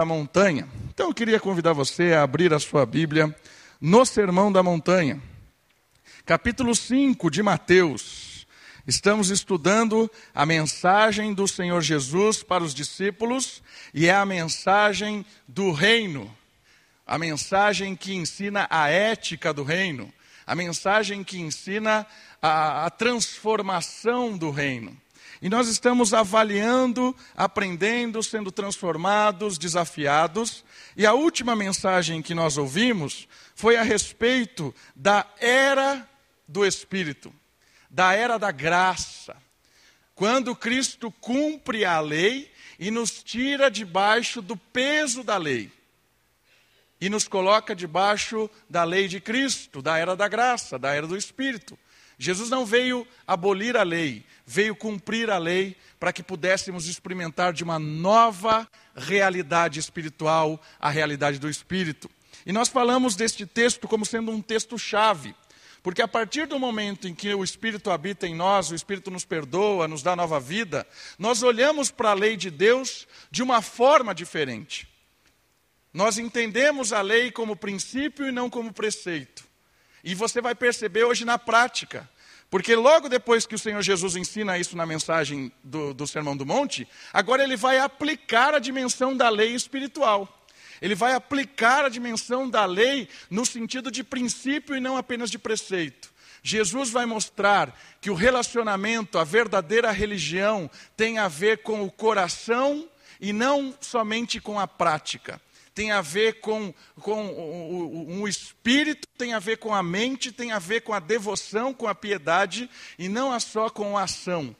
da Montanha. Então eu queria convidar você a abrir a sua Bíblia no Sermão da Montanha, capítulo 5 de Mateus. Estamos estudando a mensagem do Senhor Jesus para os discípulos e é a mensagem do reino, a mensagem que ensina a ética do reino, a mensagem que ensina a, a transformação do reino. E nós estamos avaliando, aprendendo, sendo transformados, desafiados. E a última mensagem que nós ouvimos foi a respeito da era do Espírito, da era da graça. Quando Cristo cumpre a lei e nos tira debaixo do peso da lei e nos coloca debaixo da lei de Cristo, da era da graça, da era do Espírito. Jesus não veio abolir a lei, veio cumprir a lei para que pudéssemos experimentar de uma nova realidade espiritual, a realidade do Espírito. E nós falamos deste texto como sendo um texto-chave, porque a partir do momento em que o Espírito habita em nós, o Espírito nos perdoa, nos dá nova vida, nós olhamos para a lei de Deus de uma forma diferente. Nós entendemos a lei como princípio e não como preceito. E você vai perceber hoje na prática. Porque logo depois que o Senhor Jesus ensina isso na mensagem do, do Sermão do Monte, agora ele vai aplicar a dimensão da lei espiritual. Ele vai aplicar a dimensão da lei no sentido de princípio e não apenas de preceito. Jesus vai mostrar que o relacionamento, a verdadeira religião, tem a ver com o coração e não somente com a prática tem a ver com, com um espírito, tem a ver com a mente, tem a ver com a devoção, com a piedade, e não é só com a ação.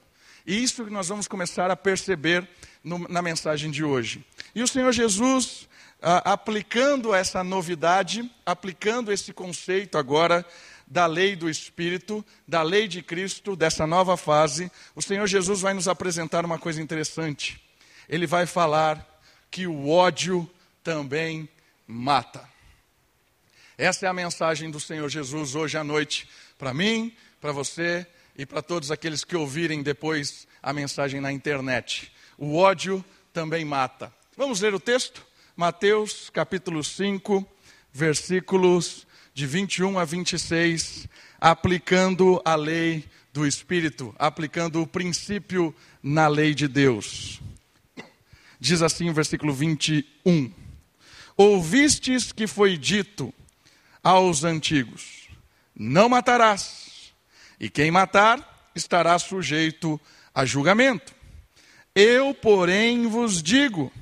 E isso que nós vamos começar a perceber no, na mensagem de hoje. E o Senhor Jesus, aplicando essa novidade, aplicando esse conceito agora da lei do Espírito, da lei de Cristo, dessa nova fase, o Senhor Jesus vai nos apresentar uma coisa interessante. Ele vai falar que o ódio também mata. Essa é a mensagem do Senhor Jesus hoje à noite, para mim, para você e para todos aqueles que ouvirem depois a mensagem na internet. O ódio também mata. Vamos ler o texto? Mateus capítulo 5, versículos de 21 a 26, aplicando a lei do Espírito, aplicando o princípio na lei de Deus. Diz assim o versículo 21. Ouvistes que foi dito aos antigos: Não matarás, e quem matar estará sujeito a julgamento. Eu, porém, vos digo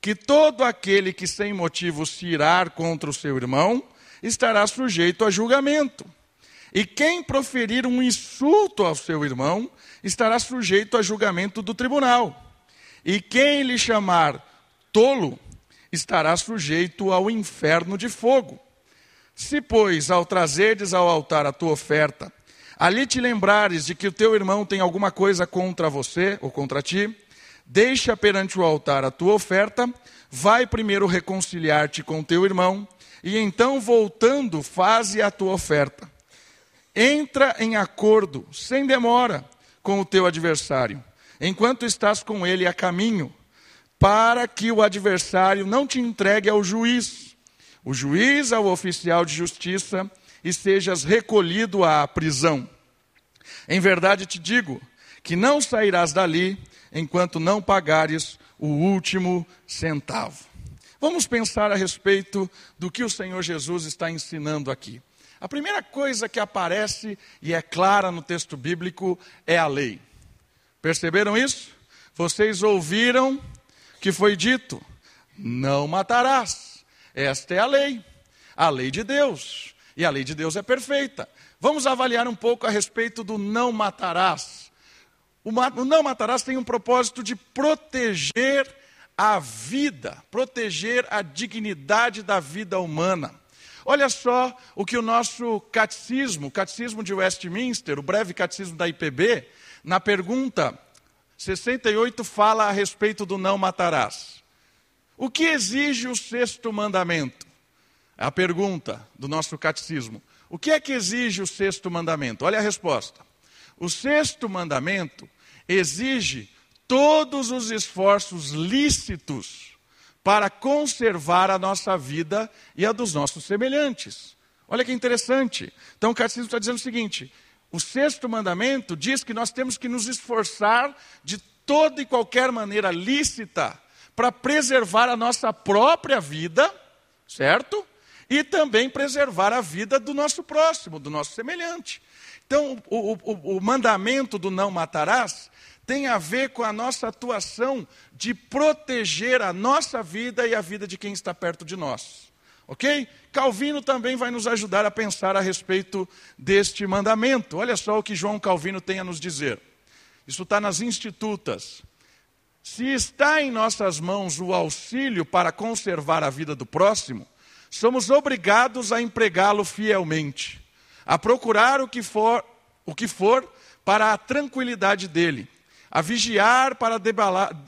que todo aquele que sem motivo se irar contra o seu irmão estará sujeito a julgamento. E quem proferir um insulto ao seu irmão estará sujeito a julgamento do tribunal. E quem lhe chamar tolo estará sujeito ao inferno de fogo. Se, pois, ao trazerdes ao altar a tua oferta, ali te lembrares de que o teu irmão tem alguma coisa contra você ou contra ti, deixa perante o altar a tua oferta, vai primeiro reconciliar-te com teu irmão, e então, voltando, faze a tua oferta. Entra em acordo, sem demora, com o teu adversário, enquanto estás com ele a caminho para que o adversário não te entregue ao juiz, o juiz ao oficial de justiça, e sejas recolhido à prisão. Em verdade te digo que não sairás dali enquanto não pagares o último centavo. Vamos pensar a respeito do que o Senhor Jesus está ensinando aqui. A primeira coisa que aparece e é clara no texto bíblico é a lei. Perceberam isso? Vocês ouviram que foi dito: não matarás. Esta é a lei, a lei de Deus. E a lei de Deus é perfeita. Vamos avaliar um pouco a respeito do não matarás. O não matarás tem um propósito de proteger a vida, proteger a dignidade da vida humana. Olha só o que o nosso catecismo, o catecismo de Westminster, o breve catecismo da IPB, na pergunta 68 fala a respeito do não matarás. O que exige o sexto mandamento? É a pergunta do nosso catecismo. O que é que exige o sexto mandamento? Olha a resposta. O sexto mandamento exige todos os esforços lícitos para conservar a nossa vida e a dos nossos semelhantes. Olha que interessante. Então o catecismo está dizendo o seguinte: o sexto mandamento diz que nós temos que nos esforçar de toda e qualquer maneira lícita para preservar a nossa própria vida, certo? E também preservar a vida do nosso próximo, do nosso semelhante. Então, o, o, o mandamento do não matarás tem a ver com a nossa atuação de proteger a nossa vida e a vida de quem está perto de nós. Ok? Calvino também vai nos ajudar a pensar a respeito deste mandamento. Olha só o que João Calvino tem a nos dizer. Isso está nas Institutas. Se está em nossas mãos o auxílio para conservar a vida do próximo, somos obrigados a empregá-lo fielmente, a procurar o que for, o que for para a tranquilidade dele, a vigiar para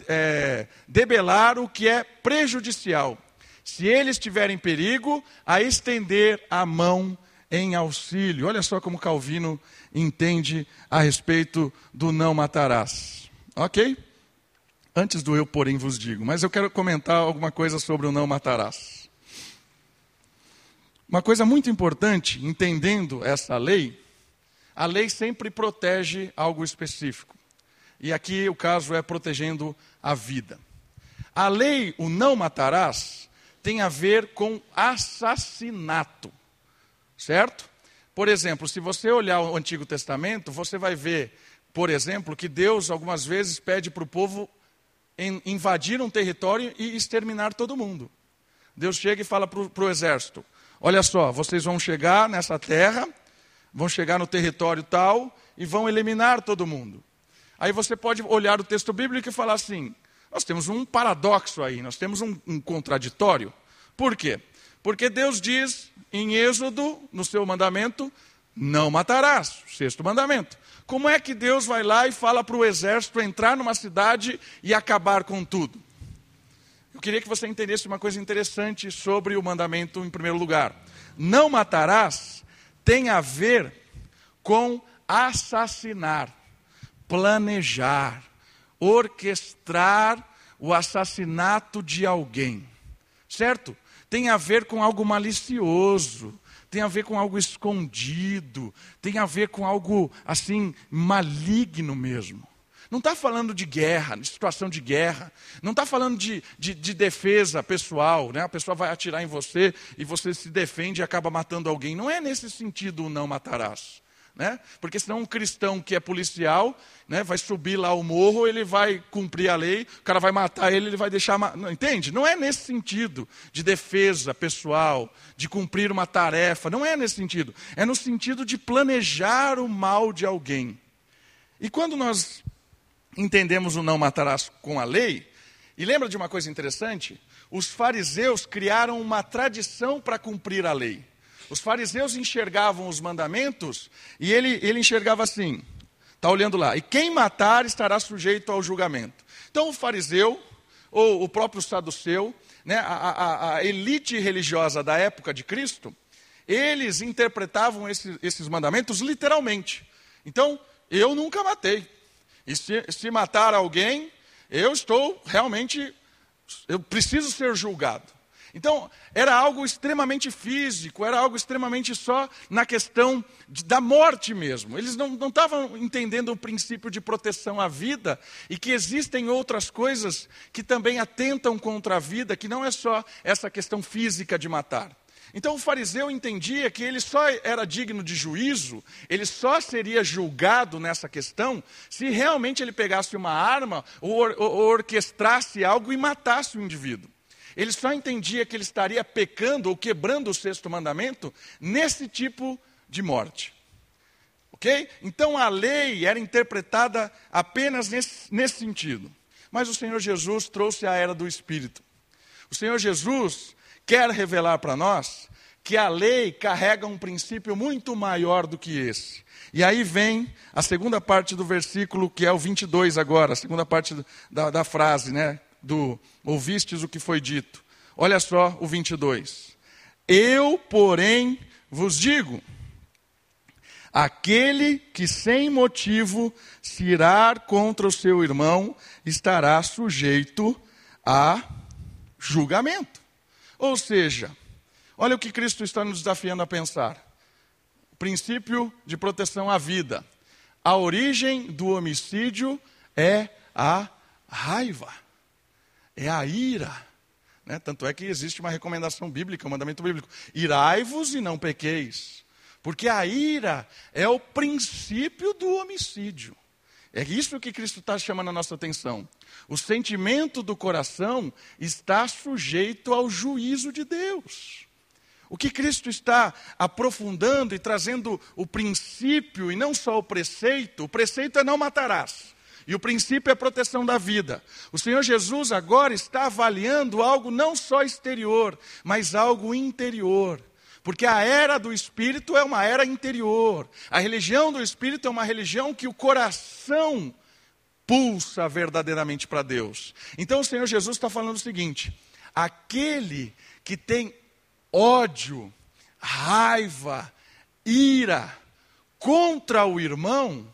é, debelar o que é prejudicial. Se ele estiver em perigo, a estender a mão em auxílio. Olha só como Calvino entende a respeito do não matarás. Ok? Antes do eu, porém, vos digo, mas eu quero comentar alguma coisa sobre o não matarás. Uma coisa muito importante, entendendo essa lei, a lei sempre protege algo específico. E aqui o caso é protegendo a vida. A lei, o não matarás, tem a ver com assassinato. Certo? Por exemplo, se você olhar o Antigo Testamento, você vai ver, por exemplo, que Deus algumas vezes pede para o povo invadir um território e exterminar todo mundo. Deus chega e fala para o exército: Olha só, vocês vão chegar nessa terra, vão chegar no território tal e vão eliminar todo mundo. Aí você pode olhar o texto bíblico e falar assim: nós temos um paradoxo aí, nós temos um, um contraditório. Por quê? Porque Deus diz em Êxodo, no seu mandamento, não matarás, sexto mandamento. Como é que Deus vai lá e fala para o exército entrar numa cidade e acabar com tudo? Eu queria que você entendesse uma coisa interessante sobre o mandamento em primeiro lugar. Não matarás tem a ver com assassinar planejar, orquestrar o assassinato de alguém. Certo? Tem a ver com algo malicioso, tem a ver com algo escondido, tem a ver com algo assim maligno mesmo. Não está falando de guerra, de situação de guerra. Não está falando de, de, de, defesa pessoal, né? A pessoa vai atirar em você e você se defende e acaba matando alguém. Não é nesse sentido o não matarás. Né? Porque senão um cristão que é policial né, vai subir lá o morro, ele vai cumprir a lei, o cara vai matar ele, ele vai deixar. Não, entende? Não é nesse sentido de defesa pessoal, de cumprir uma tarefa. Não é nesse sentido. É no sentido de planejar o mal de alguém. E quando nós entendemos o não matarás com a lei, e lembra de uma coisa interessante? Os fariseus criaram uma tradição para cumprir a lei. Os fariseus enxergavam os mandamentos e ele, ele enxergava assim: está olhando lá, e quem matar estará sujeito ao julgamento. Então o fariseu, ou o próprio saduceu, né, a, a, a elite religiosa da época de Cristo, eles interpretavam esse, esses mandamentos literalmente. Então, eu nunca matei. E se, se matar alguém, eu estou realmente, eu preciso ser julgado. Então, era algo extremamente físico, era algo extremamente só na questão de, da morte mesmo. Eles não, estavam entendendo o princípio de proteção à vida e que existem outras coisas que também atentam contra a vida, que não é só essa questão física de matar. Então o fariseu entendia que ele só era digno de juízo, ele só seria julgado nessa questão se realmente ele pegasse uma arma ou, or, ou orquestrasse algo e matasse o indivíduo. Ele só entendia que ele estaria pecando ou quebrando o sexto mandamento nesse tipo de morte. Ok? Então a lei era interpretada apenas nesse, nesse sentido. Mas o Senhor Jesus trouxe a era do Espírito. O Senhor Jesus quer revelar para nós que a lei carrega um princípio muito maior do que esse. E aí vem a segunda parte do versículo, que é o 22 agora, a segunda parte da, da frase, né? Do ouvistes o que foi dito. Olha só o 22. Eu, porém, vos digo: aquele que sem motivo se irar contra o seu irmão estará sujeito a julgamento. Ou seja, olha o que Cristo está nos desafiando a pensar: o princípio de proteção à vida. A origem do homicídio é a raiva, é a ira. Né? Tanto é que existe uma recomendação bíblica, um mandamento bíblico: irai-vos e não pequeis. Porque a ira é o princípio do homicídio. É isso que Cristo está chamando a nossa atenção. O sentimento do coração está sujeito ao juízo de Deus. O que Cristo está aprofundando e trazendo o princípio e não só o preceito, o preceito é não matarás. E o princípio é a proteção da vida. O Senhor Jesus agora está avaliando algo não só exterior, mas algo interior. Porque a era do espírito é uma era interior. A religião do espírito é uma religião que o coração pulsa verdadeiramente para Deus. Então o Senhor Jesus está falando o seguinte: aquele que tem ódio, raiva, ira contra o irmão,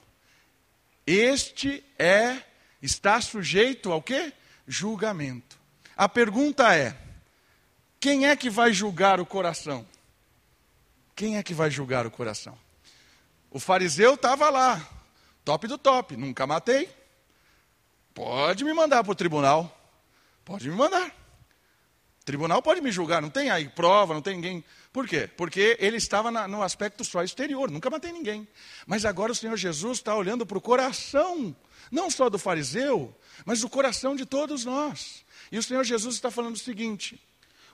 este é está sujeito ao quê? Julgamento. A pergunta é: quem é que vai julgar o coração? Quem é que vai julgar o coração? O fariseu estava lá, top do top, nunca matei. Pode me mandar para o tribunal. Pode me mandar. O tribunal pode me julgar, não tem aí prova, não tem ninguém. Por quê? Porque ele estava na, no aspecto só exterior, nunca matei ninguém. Mas agora o Senhor Jesus está olhando para o coração, não só do fariseu, mas do coração de todos nós. E o Senhor Jesus está falando o seguinte: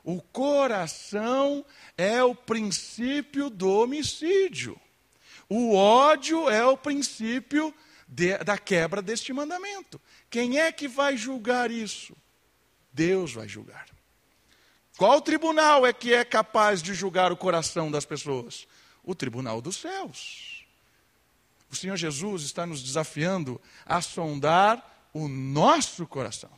o coração é o princípio do homicídio. O ódio é o princípio de, da quebra deste mandamento. Quem é que vai julgar isso? Deus vai julgar. Qual tribunal é que é capaz de julgar o coração das pessoas? O tribunal dos céus. O Senhor Jesus está nos desafiando a sondar o nosso coração.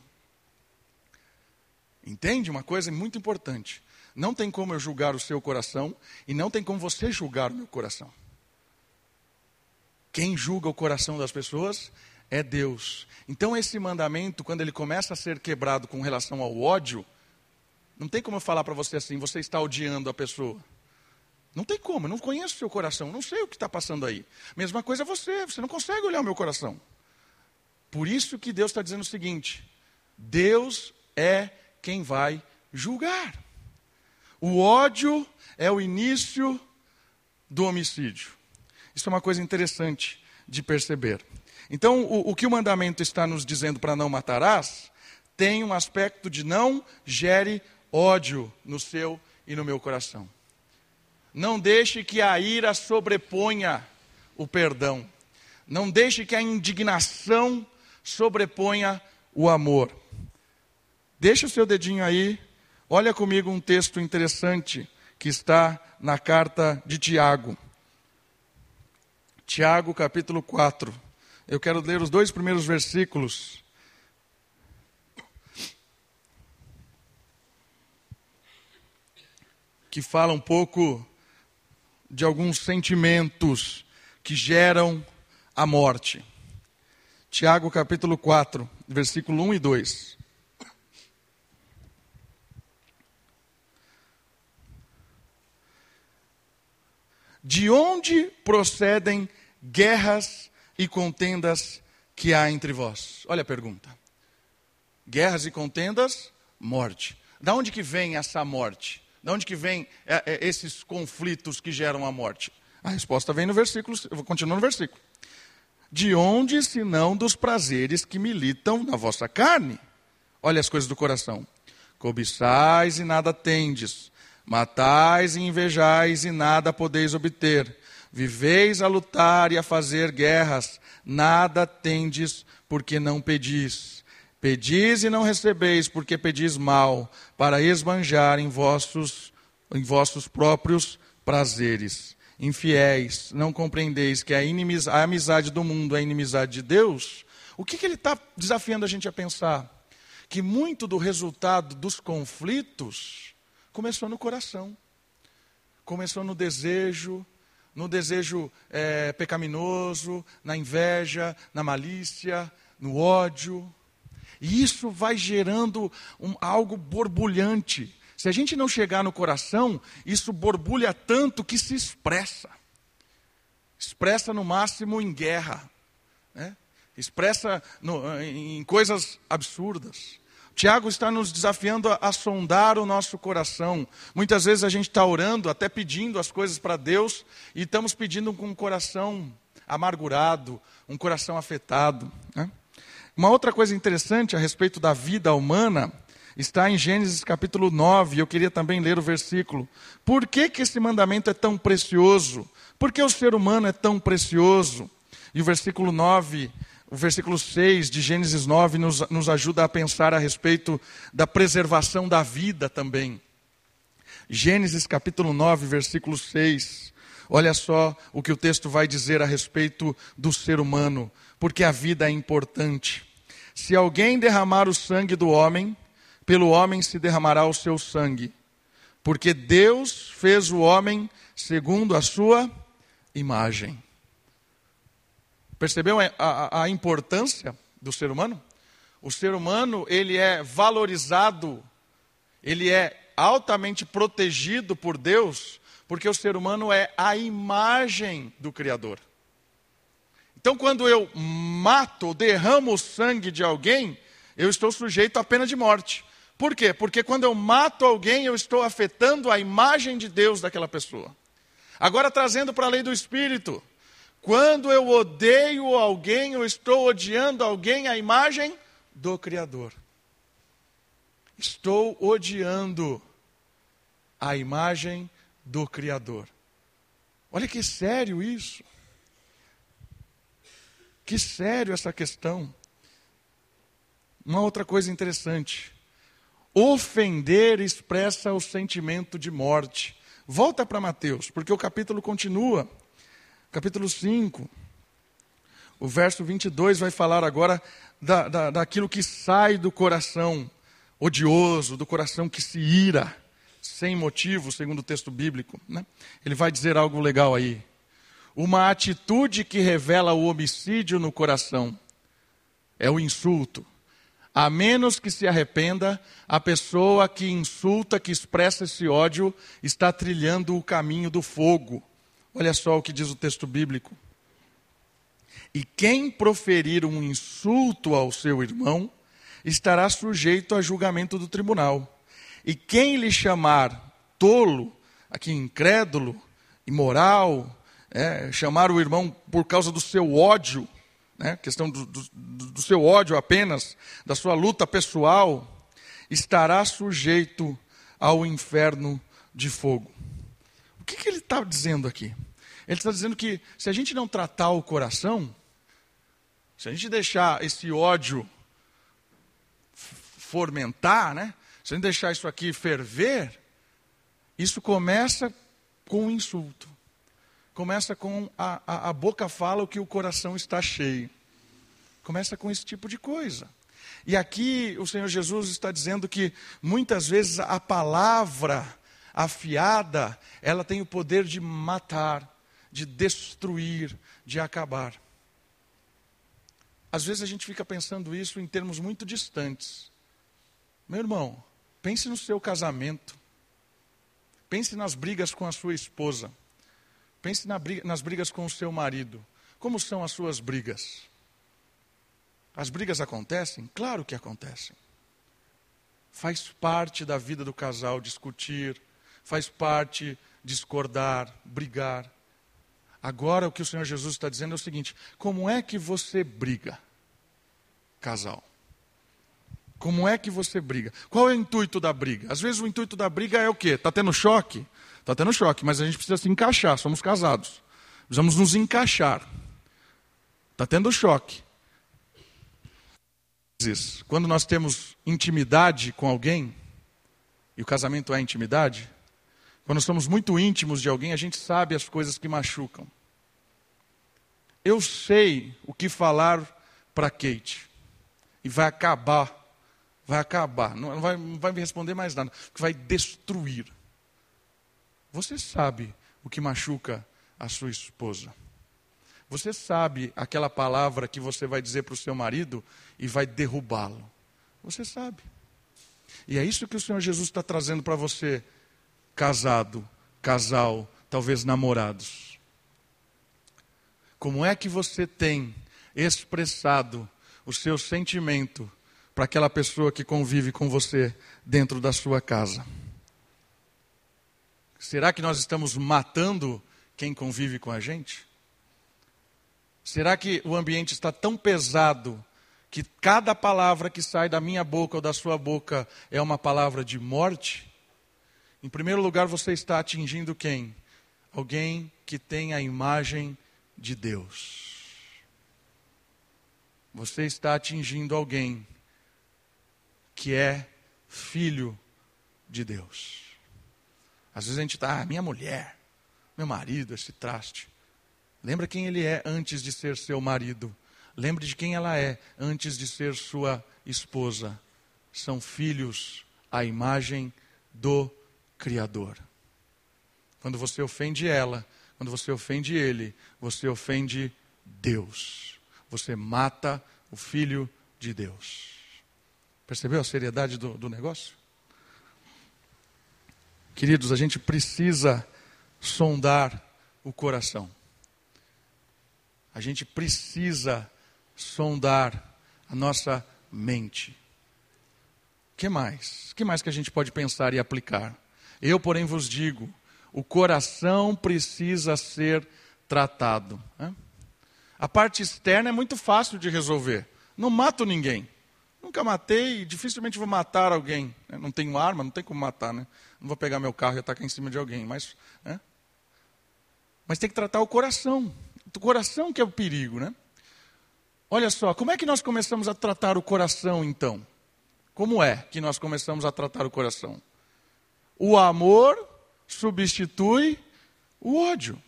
Entende? Uma coisa muito importante. Não tem como eu julgar o seu coração e não tem como você julgar o meu coração. Quem julga o coração das pessoas é Deus. Então, esse mandamento, quando ele começa a ser quebrado com relação ao ódio, não tem como eu falar para você assim, você está odiando a pessoa. Não tem como, eu não conheço o seu coração, não sei o que está passando aí. Mesma coisa você, você não consegue olhar o meu coração. Por isso que Deus está dizendo o seguinte: Deus é quem vai julgar. O ódio é o início do homicídio. Isso é uma coisa interessante de perceber. Então, o, o que o mandamento está nos dizendo para não matarás, tem um aspecto de não gere ódio no seu e no meu coração. Não deixe que a ira sobreponha o perdão. Não deixe que a indignação sobreponha o amor. Deixa o seu dedinho aí, olha comigo um texto interessante que está na carta de Tiago. Tiago, capítulo 4. Eu quero ler os dois primeiros versículos. Que fala um pouco de alguns sentimentos que geram a morte. Tiago capítulo 4, versículo 1 e 2. De onde procedem guerras e contendas que há entre vós? Olha a pergunta. Guerras e contendas, morte. Da onde que vem essa morte? Da onde que vem é, é, esses conflitos que geram a morte? A resposta vem no versículo, continuar no versículo. De onde, senão dos prazeres que militam na vossa carne? Olha as coisas do coração. Cobiçais e nada tendes, Matais e invejais e nada podeis obter. Viveis a lutar e a fazer guerras, nada tendes porque não pedis. Pedis e não recebeis porque pedis mal, para esbanjar em vossos, em vossos próprios prazeres. Infiéis, não compreendeis que a, inimiz, a amizade do mundo é a inimizade de Deus? O que, que ele está desafiando a gente a pensar? Que muito do resultado dos conflitos Começou no coração. Começou no desejo, no desejo é, pecaminoso, na inveja, na malícia, no ódio. E isso vai gerando um, algo borbulhante. Se a gente não chegar no coração, isso borbulha tanto que se expressa. Expressa no máximo em guerra, né? expressa no, em coisas absurdas. Tiago está nos desafiando a, a, sondar o nosso coração. Muitas vezes a gente está orando, até pedindo as coisas para Deus, e estamos pedindo com um coração amargurado, um coração afetado. Né? Uma outra coisa interessante a respeito da vida humana está em Gênesis capítulo 9, eu queria também ler o versículo. Por que, que esse mandamento é tão precioso? Por que o ser humano é tão precioso? E o versículo 9 o versículo 6 de Gênesis 9 nos, nos ajuda a pensar a respeito da preservação da vida também. Gênesis capítulo 9, versículo 6. Olha só o que o texto vai dizer a respeito do ser humano, porque a vida é importante. Se alguém derramar o sangue do homem, pelo homem se derramará o seu sangue, porque Deus fez o homem segundo a sua imagem. Percebeu a, a, a importância do ser humano? O ser humano, ele é valorizado, ele é altamente protegido por Deus, porque o ser humano é a imagem do Criador. Então, quando eu mato, derramo o sangue de alguém, eu estou sujeito à pena de morte. Por quê? Porque quando eu mato alguém, eu estou afetando a imagem de Deus daquela pessoa. Agora, trazendo para a lei do Espírito, quando eu odeio alguém, eu estou odiando alguém à imagem do Criador. Estou odiando a imagem do Criador. Olha que sério isso. Que sério essa questão. Uma outra coisa interessante. Ofender expressa o sentimento de morte. Volta para Mateus, porque o capítulo continua capítulo 5, o verso 22 vai falar agora da, da, daquilo que sai do coração odioso, do coração que se ira, sem motivo, segundo o texto bíblico. Né? Ele vai dizer algo legal aí. Uma atitude que revela o homicídio no coração é o insulto. A menos que se arrependa, a pessoa que insulta, que expressa esse ódio, está trilhando o caminho do fogo. Olha só o que diz o texto bíblico. E quem proferir um insulto ao seu irmão estará sujeito a julgamento do tribunal. E quem lhe chamar tolo, aqui incrédulo, imoral, é, chamar o irmão por causa do seu ódio, né, questão do, do, do seu ódio apenas, da sua luta pessoal, estará sujeito ao inferno de fogo. O que, que ele está dizendo aqui? Ele está dizendo que se a gente não tratar o coração, se a gente deixar esse ódio fomentar, né? se a gente deixar isso aqui ferver, isso começa com o insulto. Começa com a, a, a boca fala o que o coração está cheio. Começa com esse tipo de coisa. E aqui o Senhor Jesus está dizendo que muitas vezes a palavra afiada, ela tem o poder de matar de destruir, de acabar. Às vezes a gente fica pensando isso em termos muito distantes. Meu irmão, pense no seu casamento. Pense nas brigas com a sua esposa. Pense nas brigas com o seu marido. Como são as suas brigas? As brigas acontecem? Claro que acontecem. Faz parte da vida do casal discutir, faz parte discordar, brigar. Agora o que o Senhor Jesus está dizendo é o seguinte: como é que você briga, casal? Como é que você briga? Qual é o intuito da briga? Às vezes o intuito da briga é o quê? Está tendo choque? Está tendo choque, mas a gente precisa se encaixar, somos casados. Precisamos nos encaixar. Está tendo choque. Quando nós temos intimidade com alguém, e o casamento é intimidade, quando somos muito íntimos de alguém, a gente sabe as coisas que machucam. Eu sei o que falar para Kate. E vai acabar. Vai acabar. Não vai, não vai me responder mais nada. Que vai destruir. Você sabe o que machuca a sua esposa. Você sabe aquela palavra que você vai dizer para o seu marido e vai derrubá-lo. Você sabe. E é isso que o Senhor Jesus está trazendo para você, casado, casal, talvez namorados. Como é que você tem expressado o seu sentimento para aquela pessoa que convive com você dentro da sua casa? Será que nós estamos matando quem convive com a gente? Será que o ambiente está tão pesado que cada palavra que sai da minha boca ou da sua boca é uma palavra de morte? Em primeiro lugar, você está atingindo quem? Alguém que tem a imagem de Deus. Você está atingindo alguém que é filho de Deus. Às vezes a gente está, ah, minha mulher, meu marido, esse traste. Lembra quem ele é antes de ser seu marido. Lembre de quem ela é antes de ser sua esposa. São filhos à imagem do Criador. Quando você ofende ela, quando você ofende ele, você ofende Deus. Você mata o Filho de Deus. Percebeu a seriedade do, do negócio? Queridos, a gente precisa sondar o coração. A gente precisa sondar a nossa mente. O que mais? O que mais que a gente pode pensar e aplicar? Eu, porém, vos digo: o coração precisa ser tratado. Né? A parte externa é muito fácil de resolver. Não mato ninguém. Nunca matei, dificilmente vou matar alguém. Né? Não tenho arma, não tem como matar, né? Não vou pegar meu carro e atacar em cima de alguém, mas, né? mas tem que tratar o coração. O coração que é o perigo, né? Olha só, como é que nós começamos a tratar o coração então? Como é que nós começamos a tratar o coração? O amor substitui o ódio.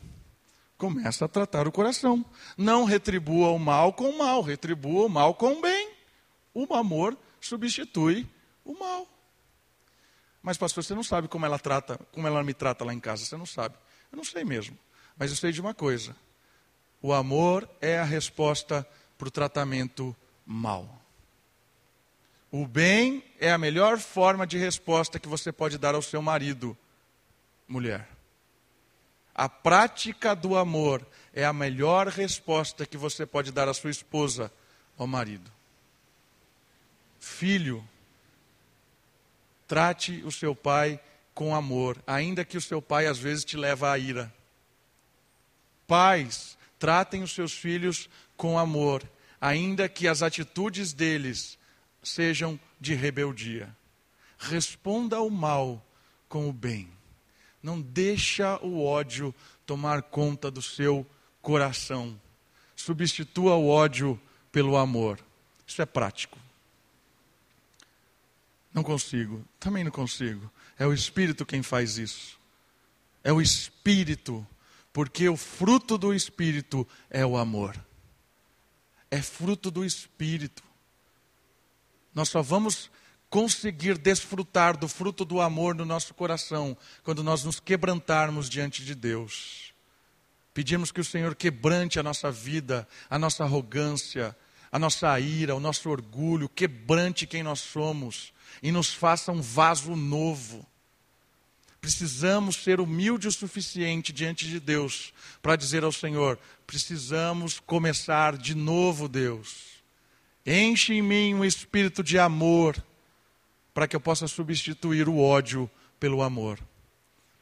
Começa a tratar o coração. Não retribua o mal com o mal, retribua o mal com o bem. O amor substitui o mal. Mas, pastor, você não sabe como ela trata, como ela me trata lá em casa, você não sabe. Eu não sei mesmo. Mas eu sei de uma coisa: o amor é a resposta para o tratamento mal. O bem é a melhor forma de resposta que você pode dar ao seu marido, mulher. A prática do amor é a melhor resposta que você pode dar à sua esposa, ao marido. Filho, trate o seu pai com amor, ainda que o seu pai às vezes te leve à ira. Pais, tratem os seus filhos com amor, ainda que as atitudes deles sejam de rebeldia. Responda ao mal com o bem. Não deixa o ódio tomar conta do seu coração. Substitua o ódio pelo amor. Isso é prático. Não consigo, também não consigo. É o Espírito quem faz isso. É o Espírito porque o fruto do Espírito é o amor. É fruto do Espírito. Nós só vamos conseguir desfrutar do fruto do amor no nosso coração quando nós nos quebrantarmos diante de Deus. Pedimos que o Senhor quebrante a nossa vida, a nossa arrogância, a nossa ira, o nosso orgulho, quebrante quem nós somos e nos faça um vaso novo Precisamos ser humildes o suficiente diante de Deus para dizer ao Senhor: precisamos começar de novo, Deus. Enche em mim um espírito de amor para que eu possa substituir o ódio pelo amor.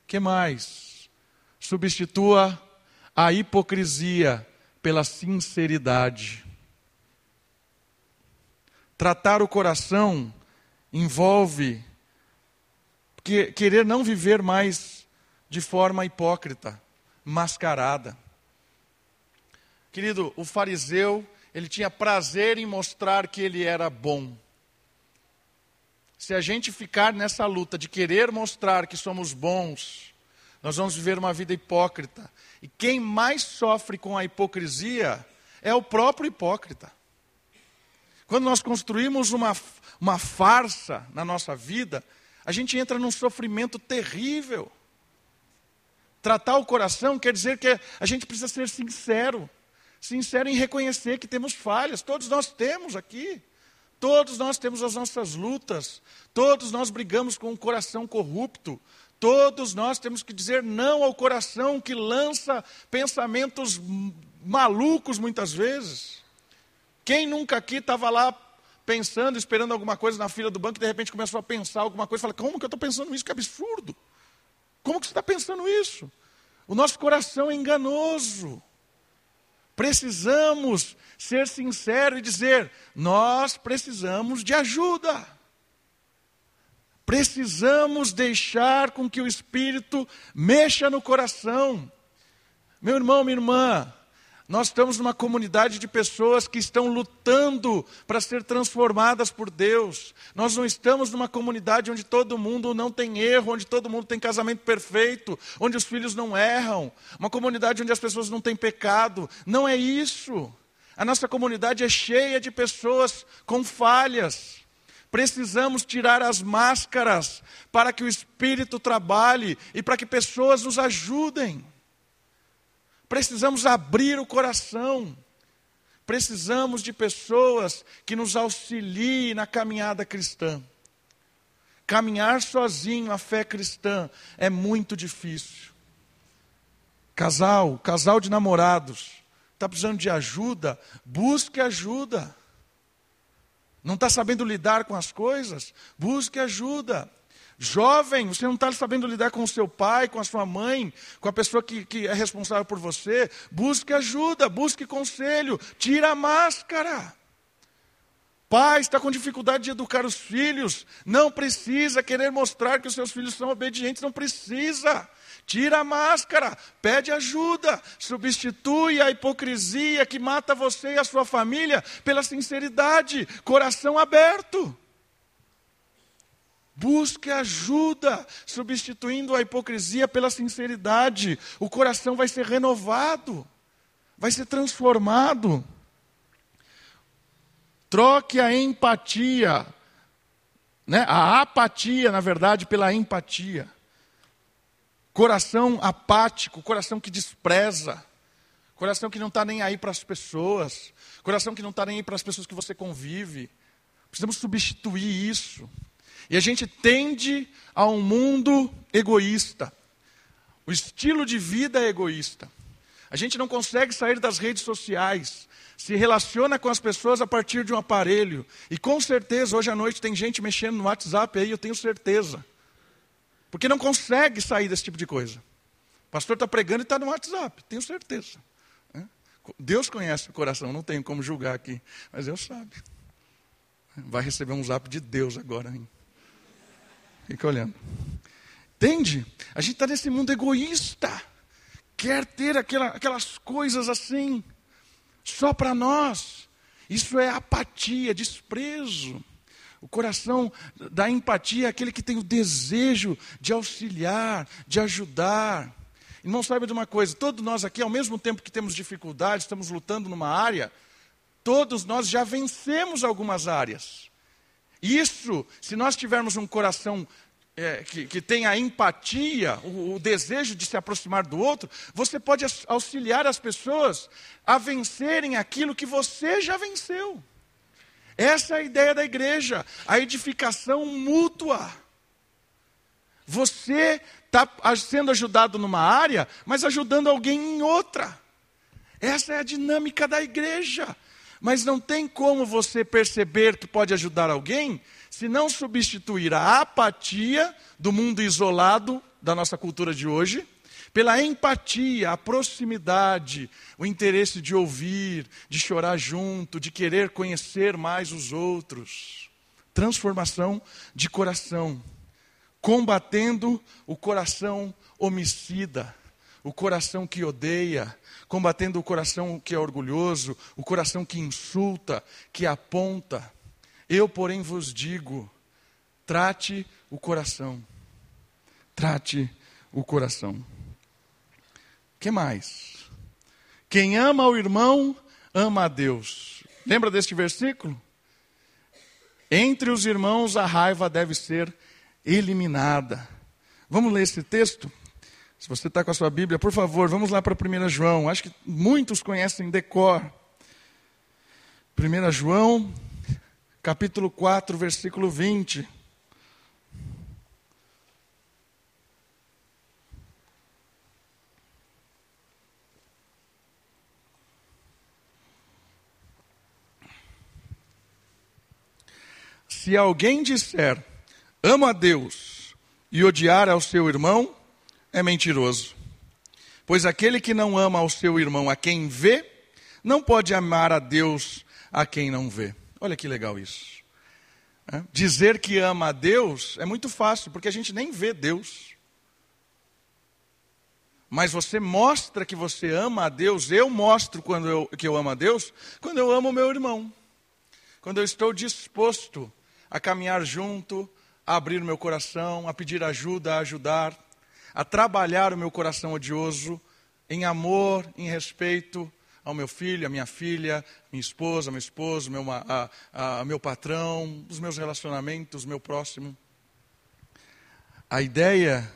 Que mais? Substitua a hipocrisia pela sinceridade. Tratar o coração envolve que, querer não viver mais de forma hipócrita, mascarada. Querido, o fariseu, ele tinha prazer em mostrar que ele era bom. Se a gente ficar nessa luta de querer mostrar que somos bons, nós vamos viver uma vida hipócrita. E quem mais sofre com a hipocrisia é o próprio hipócrita. Quando nós construímos uma, uma farsa na nossa vida, a gente entra num sofrimento terrível. Tratar o coração quer dizer que a gente precisa ser sincero. Sincero em reconhecer que temos falhas, todos nós temos aqui. Todos nós temos as nossas lutas, todos nós brigamos com um coração corrupto, todos nós temos que dizer não ao coração que lança pensamentos malucos muitas vezes. Quem nunca aqui estava lá pensando, esperando alguma coisa na fila do banco e de repente começou a pensar alguma coisa e fala: Como que eu estou pensando isso? Que absurdo! Como que você está pensando isso? O nosso coração é enganoso. Precisamos ser sinceros e dizer: nós precisamos de ajuda. Precisamos deixar com que o Espírito mexa no coração. Meu irmão, minha irmã, nós estamos numa comunidade de pessoas que estão lutando para ser transformadas por Deus. Nós não estamos numa comunidade onde todo mundo não tem erro, onde todo mundo tem casamento perfeito, onde os filhos não erram. Uma comunidade onde as pessoas não têm pecado. Não é isso. A nossa comunidade é cheia de pessoas com falhas. Precisamos tirar as máscaras para que o Espírito trabalhe e para que pessoas nos ajudem. Precisamos abrir o coração. Precisamos de pessoas que nos auxiliem na caminhada cristã. Caminhar sozinho a fé cristã é muito difícil. Casal, casal de namorados, está precisando de ajuda? Busque ajuda. Não está sabendo lidar com as coisas? Busque ajuda. Jovem, você não está sabendo lidar com o seu pai, com a sua mãe, com a pessoa que, que é responsável por você. Busque ajuda, busque conselho, tira a máscara. Pai está com dificuldade de educar os filhos, não precisa querer mostrar que os seus filhos são obedientes, não precisa. Tira a máscara, pede ajuda, substitui a hipocrisia que mata você e a sua família pela sinceridade, coração aberto. Busque ajuda, substituindo a hipocrisia pela sinceridade. O coração vai ser renovado, vai ser transformado. Troque a empatia, né? a apatia, na verdade, pela empatia. Coração apático, coração que despreza, coração que não está nem aí para as pessoas, coração que não está nem aí para as pessoas que você convive. Precisamos substituir isso. E a gente tende a um mundo egoísta. O estilo de vida é egoísta. A gente não consegue sair das redes sociais, se relaciona com as pessoas a partir de um aparelho. E com certeza, hoje à noite tem gente mexendo no WhatsApp aí, eu tenho certeza. Porque não consegue sair desse tipo de coisa. O pastor está pregando e está no WhatsApp, tenho certeza. Deus conhece o coração, não tenho como julgar aqui, mas Deus sabe. Vai receber um zap de Deus agora, hein? Fica olhando. Entende? A gente está nesse mundo egoísta. Quer ter aquela, aquelas coisas assim, só para nós. Isso é apatia, desprezo. O coração da empatia é aquele que tem o desejo de auxiliar, de ajudar. E não saiba de uma coisa: todos nós aqui, ao mesmo tempo que temos dificuldades, estamos lutando numa área, todos nós já vencemos algumas áreas. Isso, se nós tivermos um coração é, que, que tem a empatia, o, o, desejo de se aproximar do outro, você pode auxiliar as pessoas a vencerem aquilo que você já venceu. Essa é a ideia da igreja, a edificação mútua. Você está sendo ajudado numa área, mas ajudando alguém em outra. Essa é a dinâmica da igreja. Mas não tem como você perceber que pode ajudar alguém se não substituir a apatia do mundo isolado da nossa cultura de hoje pela empatia, a proximidade, o interesse de ouvir, de chorar junto, de querer conhecer mais os outros. Transformação de coração, combatendo o coração homicida, o coração que odeia, combatendo o coração que é orgulhoso, o coração que insulta, que aponta. Eu, porém, vos digo: trate o coração. Trate o coração. que mais? Quem ama o irmão, ama a Deus. Lembra deste versículo? Entre os irmãos a raiva deve ser eliminada. Vamos ler esse texto? Se você está com a sua Bíblia, por favor, vamos lá para 1 João. Acho que muitos conhecem decor. 1 João, capítulo 4, versículo 20. Se alguém disser, amo a Deus, e odiar ao seu irmão, é mentiroso. Pois aquele que não ama ao seu irmão a quem vê, não pode amar a Deus a quem não vê. Olha que legal isso. É? Dizer que ama a Deus é muito fácil, porque a gente nem vê Deus. Mas você mostra que você ama a Deus, eu mostro quando eu, que eu amo a Deus, quando eu amo o meu irmão. Quando eu estou disposto a caminhar junto, a abrir meu coração, a pedir ajuda, a ajudar, a trabalhar o meu coração odioso em amor, em respeito ao meu filho, à minha filha, minha esposa, meu esposo, meu, a, a, meu patrão, os meus relacionamentos, meu próximo. A ideia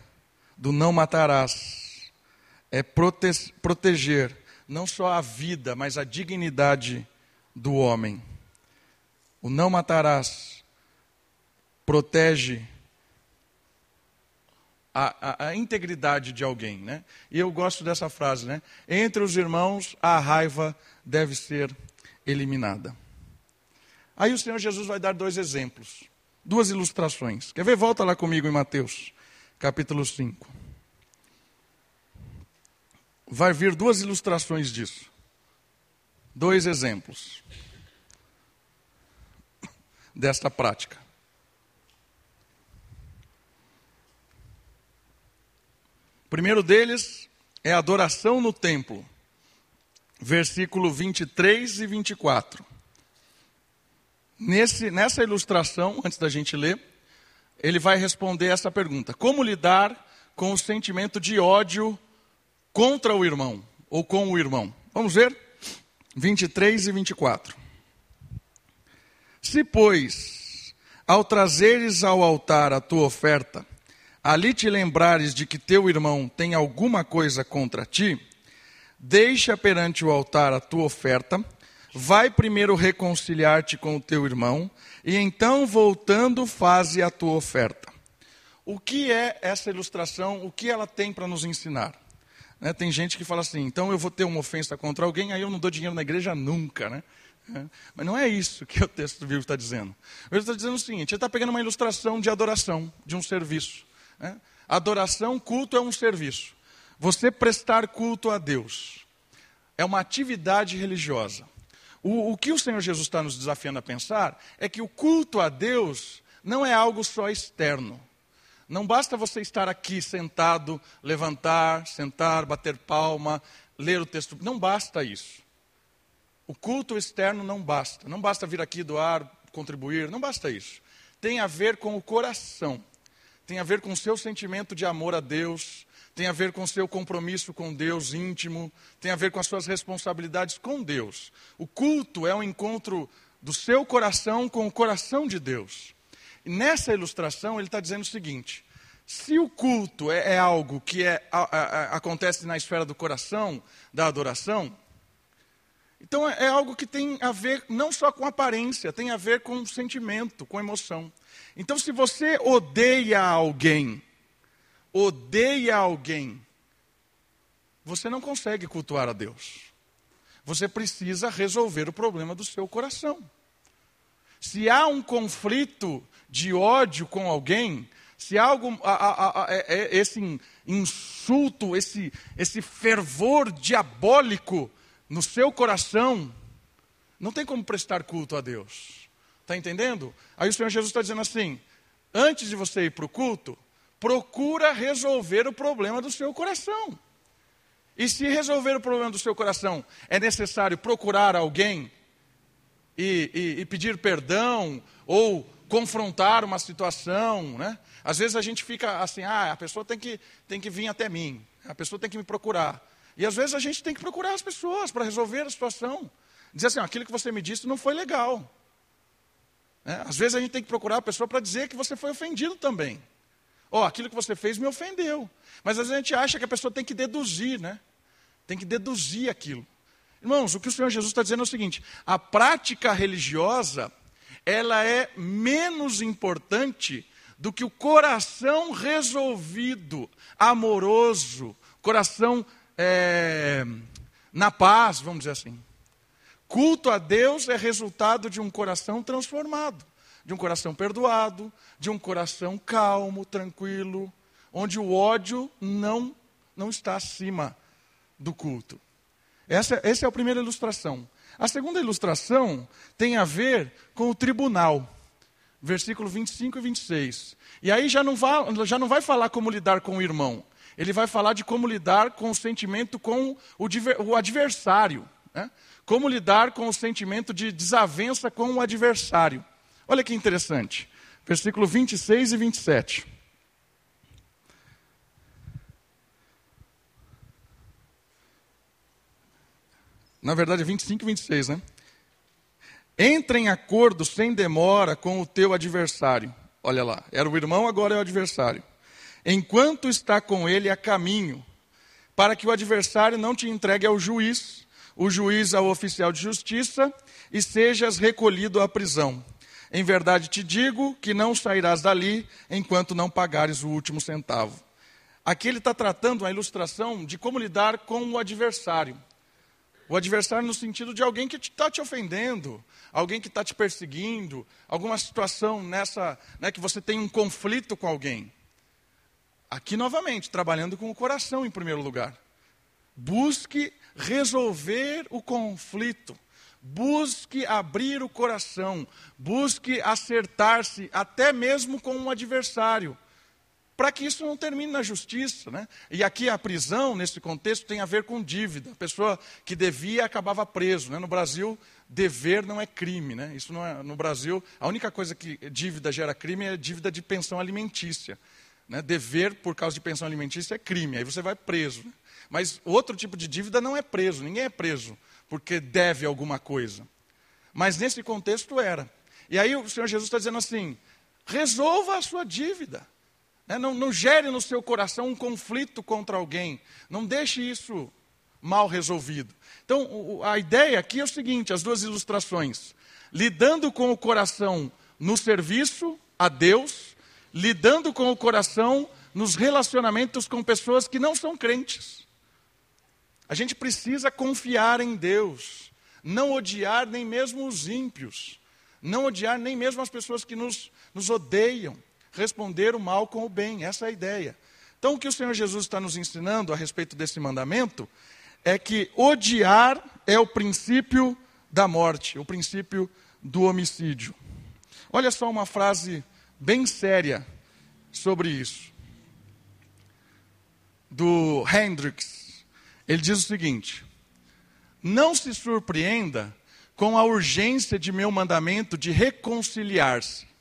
do não matarás é prote proteger não só a vida, mas a dignidade do homem. O não matarás protege a, a, a, integridade de alguém. Né? E eu gosto dessa frase, né? Entre os irmãos, a raiva deve ser eliminada. Aí o Senhor Jesus vai dar dois exemplos, duas ilustrações. Quer ver? Volta lá comigo em Mateus, capítulo 5. Vai vir duas ilustrações disso. Dois exemplos desta prática. Primeiro deles é a adoração no templo, versículo 23 e 24. Nesse, nessa ilustração, antes da gente ler, ele vai responder essa pergunta: Como lidar com o sentimento de ódio contra o irmão ou com o irmão? Vamos ver? 23 e 24. Se, pois, ao trazeres ao altar a tua oferta, ali te lembrares de que teu irmão tem alguma coisa contra ti, deixa perante o altar a tua oferta, vai primeiro reconciliar-te com o teu irmão, e então, voltando, faze a tua oferta. O que é essa ilustração? O que ela tem para nos ensinar? Né, tem gente que fala assim, então eu vou ter uma ofensa contra alguém, aí eu não dou dinheiro na igreja nunca, né? É, mas não é isso que o texto bíblico está dizendo. Ele está dizendo o seguinte: ele está pegando uma ilustração de adoração, de um serviço. Né? Adoração, culto é um serviço. Você prestar culto a Deus é uma atividade religiosa. O, o que o Senhor Jesus está nos desafiando a pensar é que o culto a Deus não é algo só externo. Não basta você estar aqui sentado, levantar, sentar, bater palma, ler o texto. Não basta isso. O culto externo não basta. Não basta vir aqui doar, contribuir. Não basta isso. Tem a ver com o coração tem a ver com o seu sentimento de amor a Deus, tem a ver com o seu compromisso com Deus íntimo, tem a ver com as suas responsabilidades com Deus. O culto é um encontro do seu coração com o coração de Deus. E nessa ilustração, ele está dizendo o seguinte: se o culto é, é algo que é, a, a, acontece na esfera do coração, da adoração, então é, é algo que tem a ver não só com aparência, tem a ver com sentimento, com emoção. Então, se você odeia alguém, odeia alguém, você não consegue cultuar a Deus. Você precisa resolver o problema do seu coração. Se há um conflito de ódio com alguém, se há algo, a, a, a, é, é, esse insulto, esse, esse fervor diabólico no seu coração, não tem como prestar culto a Deus. Está entendendo? Aí o Senhor Jesus está dizendo assim: antes de você ir para o culto, procura resolver o problema do seu coração. E se resolver o problema do seu coração é necessário procurar alguém e, e, e pedir perdão ou confrontar uma situação, né? Às vezes a gente fica assim, ah, a pessoa tem que, tem que vir até mim, a pessoa tem que me procurar. E às vezes a gente tem que procurar as pessoas para resolver a situação. Dizer assim, aquilo que você me disse não foi legal. É, às vezes a gente tem que procurar a pessoa para dizer que você foi ofendido também. Ó, oh, aquilo que você fez me ofendeu. Mas às vezes a gente acha que a pessoa tem que deduzir, né? Tem que deduzir aquilo. Irmãos, o que o Senhor Jesus está dizendo é o seguinte: a prática religiosa, ela é menos importante do que o coração resolvido, amoroso, coração é, na paz, vamos dizer assim. Culto a Deus é resultado de um coração transformado, de um coração perdoado, de um coração calmo, tranquilo, onde o ódio não, não está acima do culto. Essa, essa é a primeira ilustração. A segunda ilustração tem a ver com o tribunal, versículo 25 e 26. E aí já não vai, já não vai falar como lidar com o irmão, ele vai falar de como lidar com o sentimento com o, o adversário. Né? Como lidar com o sentimento de desavença com o adversário. Olha que interessante. Versículo 26 e 27. Na verdade, 25 e 26, né? Entra em acordo sem demora com o teu adversário. Olha lá, era o irmão, agora é o adversário. Enquanto está com ele a caminho, para que o adversário não te entregue ao juiz, o juiz ao oficial de justiça, e sejas recolhido à prisão. Em verdade te digo que não sairás dali enquanto não pagares o último centavo. Aqui ele está tratando uma ilustração de como lidar com o adversário. O adversário no sentido de alguém que está te ofendendo, alguém que está te perseguindo, alguma situação nessa, né, que você tem um conflito com alguém. Aqui novamente, trabalhando com o coração em primeiro lugar. Busque resolver o conflito. Busque abrir o coração. Busque acertar-se até mesmo com um adversário para que isso não termine na justiça. Né? E aqui a prisão, nesse contexto, tem a ver com dívida. A pessoa que devia acabava preso. Né? No Brasil, dever não é crime. Né? Isso é, no Brasil, a única coisa que dívida gera crime é dívida de pensão alimentícia. Né? Dever por causa de pensão alimentícia é crime, aí você vai preso. Né? Mas outro tipo de dívida não é preso, ninguém é preso porque deve alguma coisa. Mas nesse contexto era. E aí o Senhor Jesus está dizendo assim: resolva a sua dívida. Né? Não, não gere no seu coração um conflito contra alguém. Não deixe isso mal resolvido. Então, a ideia aqui é o seguinte: as duas ilustrações. Lidando com o coração no serviço a Deus, lidando com o coração nos relacionamentos com pessoas que não são crentes. A gente precisa confiar em Deus, não odiar nem mesmo os ímpios, não odiar nem mesmo as pessoas que nos, nos odeiam responder o mal com o bem. Essa é a ideia. Então, o que o Senhor Jesus está nos ensinando a respeito desse mandamento é que odiar é o princípio da morte, o princípio do homicídio. Olha só uma frase bem séria sobre isso. Do Hendricks. Ele diz o seguinte: Não se surpreenda com a urgência de meu mandamento de reconciliar-se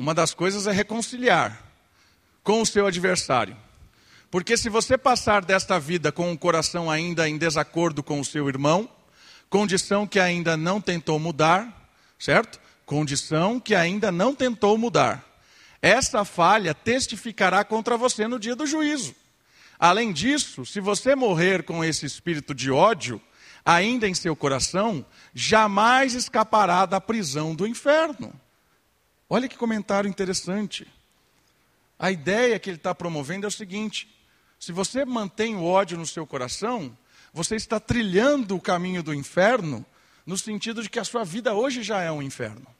uma das coisas é reconciliar com o seu adversário. Porque se você passar desta vida com o coração ainda em desacordo com o seu irmão, condição que ainda não tentou mudar, certo? Condição que ainda não tentou mudar. Essa falha testificará contra você no dia do juízo. Além disso, se você morrer com esse espírito de ódio, ainda em seu coração, jamais escapará da prisão do inferno. Olha que comentário interessante. A ideia que ele está promovendo é o seguinte: se você mantém o ódio no seu coração, você está trilhando o caminho do inferno, no sentido de que a sua vida hoje já é um inferno.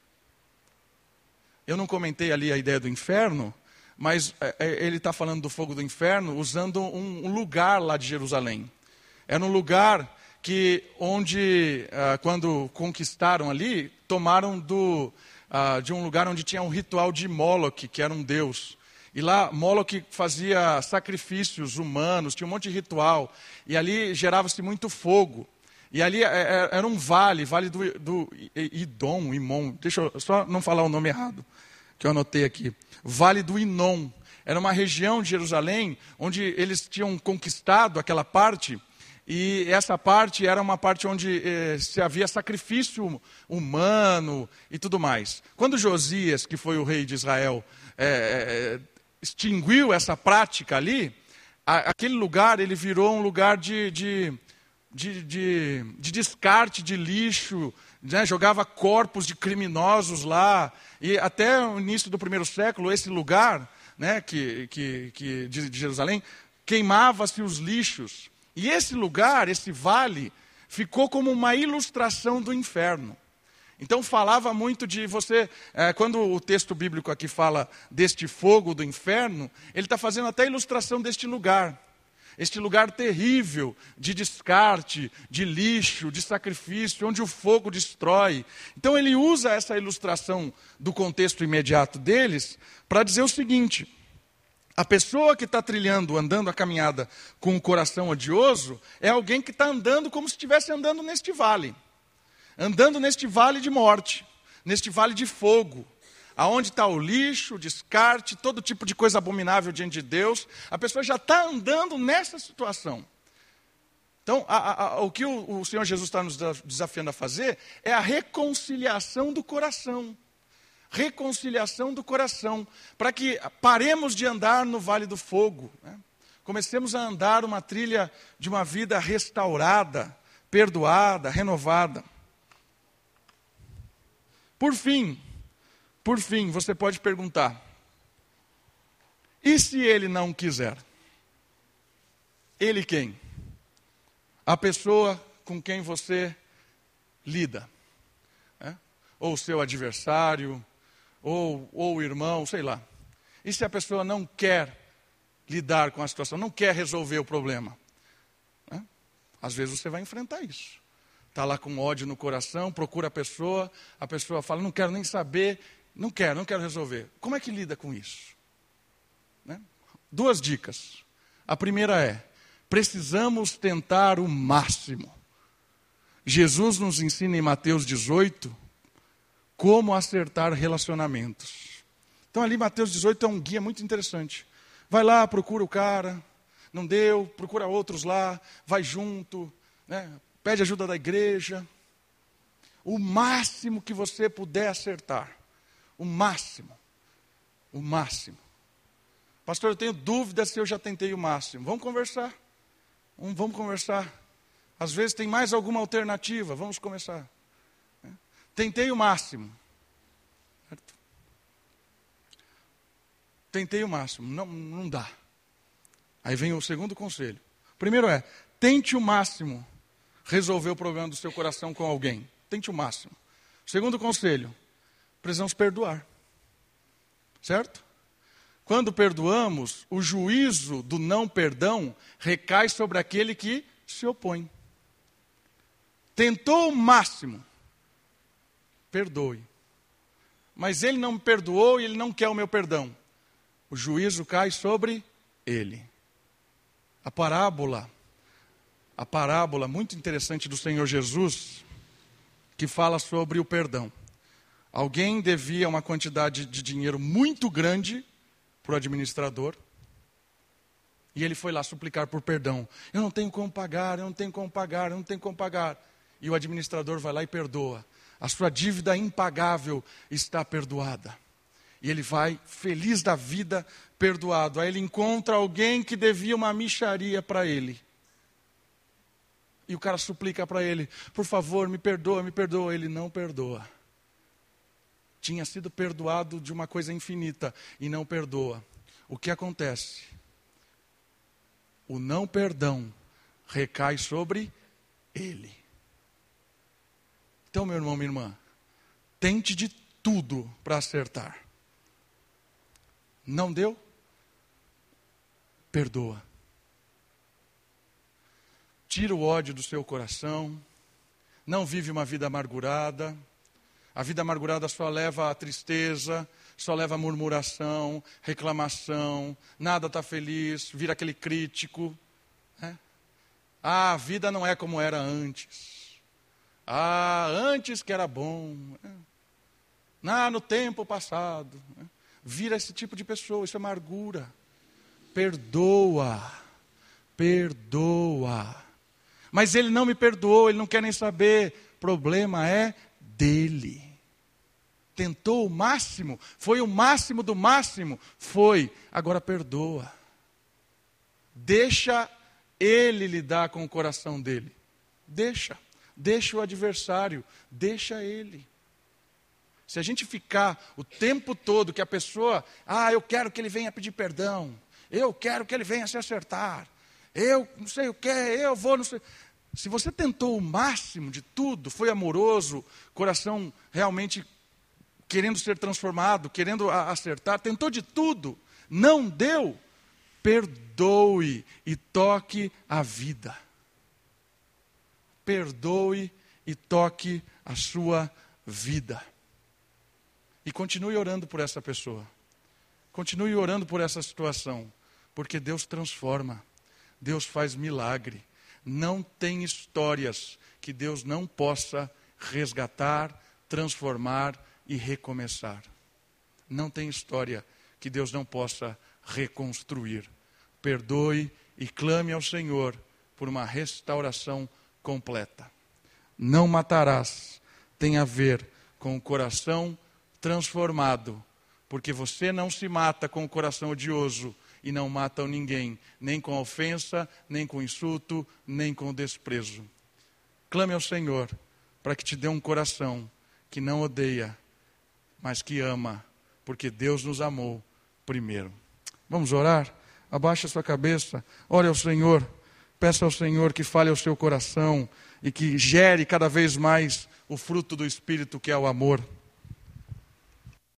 Eu não comentei ali a ideia do inferno, mas é, é, ele está falando do fogo do inferno usando um, lugar lá de Jerusalém. Era um lugar que onde, ah, quando conquistaram ali, tomaram do ah, de um lugar onde tinha um ritual de Moloch, que era um deus. E lá Moloch fazia sacrifícios humanos, tinha um monte de ritual. E ali gerava-se muito fogo. E ali é, é, era um vale, vale do, do Idom, Imon. Deixa eu só não falar o nome errado, que eu anotei aqui. Vale do Inom. Era uma região de Jerusalém onde eles tinham conquistado aquela parte e essa parte era uma parte onde eh, se havia sacrifício humano e tudo mais. Quando Josias, que foi o rei de Israel, eh, extinguiu essa prática ali, a, aquele lugar ele virou um lugar de, de de, de, de descarte de lixo, né? jogava corpos de criminosos lá. E até o início do primeiro século, esse lugar né, que, que, que de, de Jerusalém, queimava-se os lixos. E esse lugar, esse vale, ficou como uma ilustração do inferno. Então falava muito de você, é, quando o texto bíblico aqui fala deste fogo do inferno, ele está fazendo até ilustração deste lugar. Este lugar terrível de descarte, de lixo, de sacrifício, onde o fogo destrói. Então ele usa essa ilustração do contexto imediato deles para dizer o seguinte: a pessoa que está trilhando, andando a caminhada com o coração odioso, é alguém que está andando como se estivesse andando neste vale andando neste vale de morte, neste vale de fogo, aonde está o lixo, o descarte, todo tipo de coisa abominável diante de Deus, a pessoa já está andando nessa situação. Então, a, a, o que o, o Senhor Jesus está nos desafiando a fazer é a reconciliação do coração. Reconciliação do coração, para que paremos de andar no vale do fogo, né? comecemos a andar uma trilha de uma vida restaurada, perdoada, renovada. Por fim, por fim, você pode perguntar: e se ele não quiser? Ele quem? A pessoa com quem você lida. É? Ou seu adversário, ou, ou o irmão, sei lá. E se a pessoa não quer lidar com a situação, não quer resolver o problema? É? Às vezes você vai enfrentar isso está lá com ódio no coração, procura a pessoa, a pessoa fala, não quero nem saber, não quero, não quero resolver. Como é que lida com isso? Né? Duas dicas. A primeira é: precisamos tentar o máximo. Jesus nos ensina em Mateus 18 como acertar relacionamentos. Então, ali, Mateus 18 é um guia muito interessante. Vai lá, procura o cara, não deu, procura outros lá, vai junto, né? pede ajuda da igreja. O máximo que você puder acertar. O máximo. O máximo. Pastor, eu tenho dúvidas se eu já tentei o máximo. Vamos conversar. Vamos conversar. Às vezes tem mais alguma alternativa. Vamos começar. Tentei o máximo. Certo? Tentei o máximo. Não, não dá. Aí vem o segundo conselho. Primeiro é: tente o máximo resolver o problema do seu coração com alguém. Tente o máximo. Segundo conselho, precisamos perdoar. Certo? Quando perdoamos, o juízo do não perdão recai sobre aquele que se opõe. Tentou o máximo, perdoe. Mas ele não me perdoou e ele não quer o meu perdão. O juízo cai sobre ele. A parábola a parábola muito interessante do Senhor Jesus, que fala sobre o perdão. Alguém devia uma quantidade de dinheiro muito grande para o administrador, e ele foi lá suplicar por perdão. Eu não tenho como pagar, eu não tenho como pagar, eu não tenho como pagar. E o administrador vai lá e perdoa. A sua dívida impagável está perdoada. E ele vai feliz da vida, perdoado. Aí ele encontra alguém que devia uma micharia para ele. E o cara suplica para ele: por favor, me perdoa, me perdoa. Ele não perdoa. Tinha sido perdoado de uma coisa infinita e não perdoa. O que acontece? O não perdão recai sobre ele. Então, meu irmão, minha irmã, tente de tudo para acertar. Não deu? Perdoa. Tira o ódio do seu coração. Não vive uma vida amargurada. A vida amargurada só leva a tristeza, só leva a murmuração, reclamação, nada está feliz, vira aquele crítico. Né? Ah, a vida não é como era antes. Ah, antes que era bom. Né? Ah, no tempo passado. Né? Vira esse tipo de pessoa, isso é amargura. Perdoa. Perdoa. Mas ele não me perdoou, ele não quer nem saber. Problema é dele. Tentou o máximo, foi o máximo do máximo, foi. Agora perdoa. Deixa ele lidar com o coração dele. deixa. Deixa o adversário, deixa ele. Se a gente ficar o tempo todo que a pessoa, ah, eu quero que ele venha pedir perdão, eu quero que ele venha se acertar, eu não sei o que, eu vou, não sei. Se você tentou o máximo de tudo, foi amoroso, coração realmente querendo ser transformado, querendo acertar, tentou de tudo, não deu, perdoe e toque a vida. Perdoe e toque a sua vida. E continue orando por essa pessoa. Continue orando por essa situação, porque Deus transforma. Deus faz milagre. Não tem histórias que Deus não possa resgatar, transformar e recomeçar. Não tem história que Deus não possa reconstruir. Perdoe e clame ao Senhor por uma restauração completa. Não matarás tem a ver com o coração transformado, porque você não se mata com o coração odioso e não matam ninguém, nem com ofensa, nem com insulto, nem com desprezo. Clame ao Senhor para que te dê um coração que não odeia, mas que ama, porque Deus nos amou primeiro. Vamos orar? Abaixe a sua cabeça, ore ao Senhor, peça ao Senhor que fale ao seu coração e que gere cada vez mais o fruto do Espírito, que é o amor.